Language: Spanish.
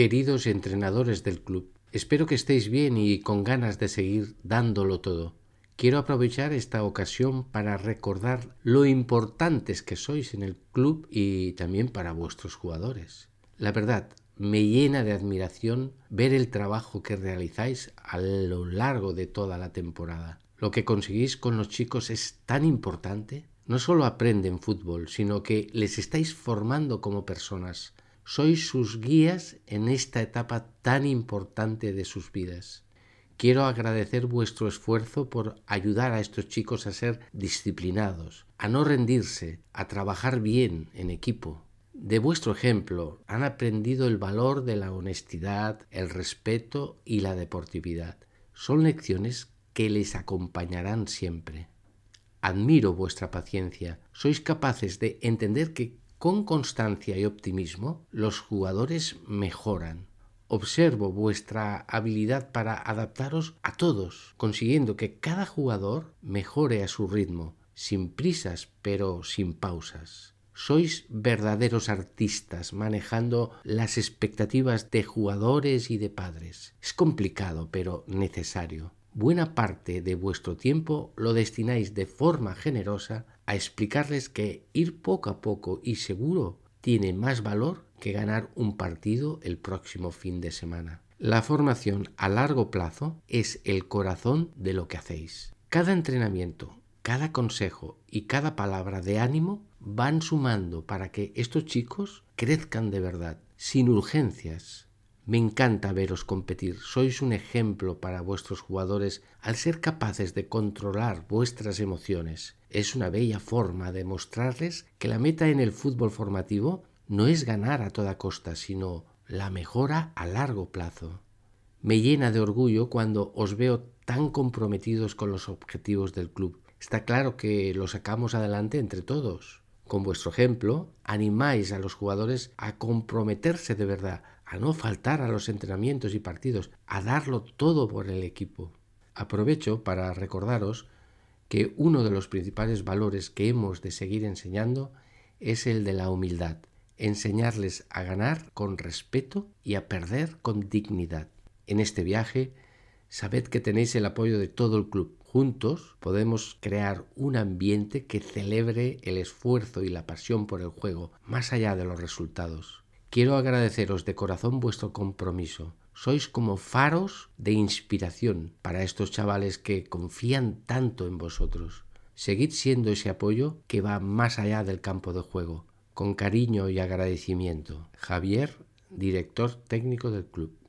queridos entrenadores del club. Espero que estéis bien y con ganas de seguir dándolo todo. Quiero aprovechar esta ocasión para recordar lo importantes que sois en el club y también para vuestros jugadores. La verdad, me llena de admiración ver el trabajo que realizáis a lo largo de toda la temporada. Lo que conseguís con los chicos es tan importante. No solo aprenden fútbol, sino que les estáis formando como personas. Sois sus guías en esta etapa tan importante de sus vidas. Quiero agradecer vuestro esfuerzo por ayudar a estos chicos a ser disciplinados, a no rendirse, a trabajar bien en equipo. De vuestro ejemplo han aprendido el valor de la honestidad, el respeto y la deportividad. Son lecciones que les acompañarán siempre. Admiro vuestra paciencia. Sois capaces de entender que con constancia y optimismo los jugadores mejoran observo vuestra habilidad para adaptaros a todos, consiguiendo que cada jugador mejore a su ritmo, sin prisas pero sin pausas. Sois verdaderos artistas manejando las expectativas de jugadores y de padres. Es complicado pero necesario. Buena parte de vuestro tiempo lo destináis de forma generosa a explicarles que ir poco a poco y seguro tiene más valor que ganar un partido el próximo fin de semana. La formación a largo plazo es el corazón de lo que hacéis. Cada entrenamiento, cada consejo y cada palabra de ánimo van sumando para que estos chicos crezcan de verdad, sin urgencias. Me encanta veros competir. Sois un ejemplo para vuestros jugadores al ser capaces de controlar vuestras emociones. Es una bella forma de mostrarles que la meta en el fútbol formativo no es ganar a toda costa, sino la mejora a largo plazo. Me llena de orgullo cuando os veo tan comprometidos con los objetivos del club. Está claro que lo sacamos adelante entre todos. Con vuestro ejemplo, animáis a los jugadores a comprometerse de verdad, a no faltar a los entrenamientos y partidos, a darlo todo por el equipo. Aprovecho para recordaros que uno de los principales valores que hemos de seguir enseñando es el de la humildad enseñarles a ganar con respeto y a perder con dignidad. En este viaje, sabed que tenéis el apoyo de todo el club. Juntos podemos crear un ambiente que celebre el esfuerzo y la pasión por el juego, más allá de los resultados. Quiero agradeceros de corazón vuestro compromiso. Sois como faros de inspiración para estos chavales que confían tanto en vosotros. Seguid siendo ese apoyo que va más allá del campo de juego con cariño y agradecimiento. Javier, director técnico del club.